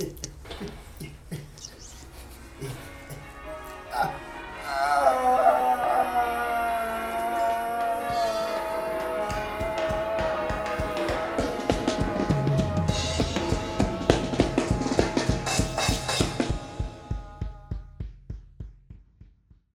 Yeah.